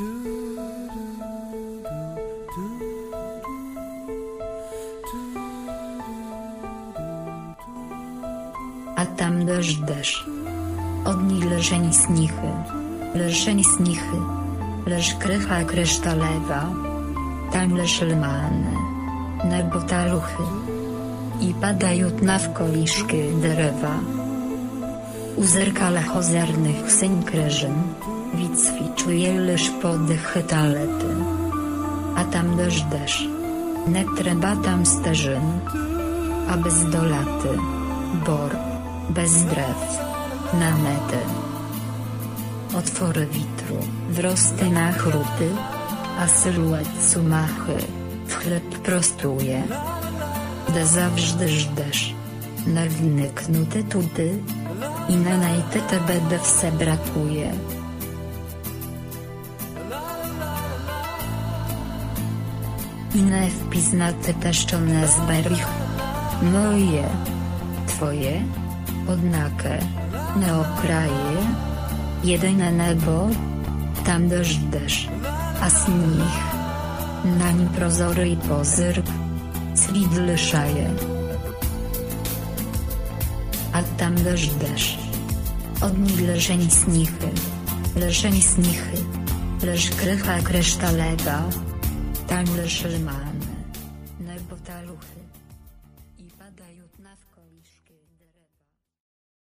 A tam deszcz deszcz. Od niej leżeń snichy. Leżeń snichy. Leż krycha krysztalewa. Tam leż lmane. Nebo taluchy. I padają na w koliszki derewa. U zerkala ozernych syń kreżyn. Wicwi czuje leż podechy talety. A tam deszcz deszcz. Ne trzeba tam sterzyn. A bez dolaty. Bor. Bez drew. Na mety. Otwory witru, wrosty na chruty, a syluet sumachy, w chleb prostuje. De zawsze żdesz, na winy knuty tuty, i na najtyte będę wse brakuje. I na wpis na te teszczone z berich. Moje, twoje, odnakę, na okraje, jedyne nebo, tam deszcz deszcz, a sních, na nim prozory i pozyrk, swidly szaje. A tam deszcz deszcz, od niej leżeń snichy, leżeń snichy, Leż krycha kresztalego. Tam leż lmany. Nerbotaluchy. I padają na w koliszki.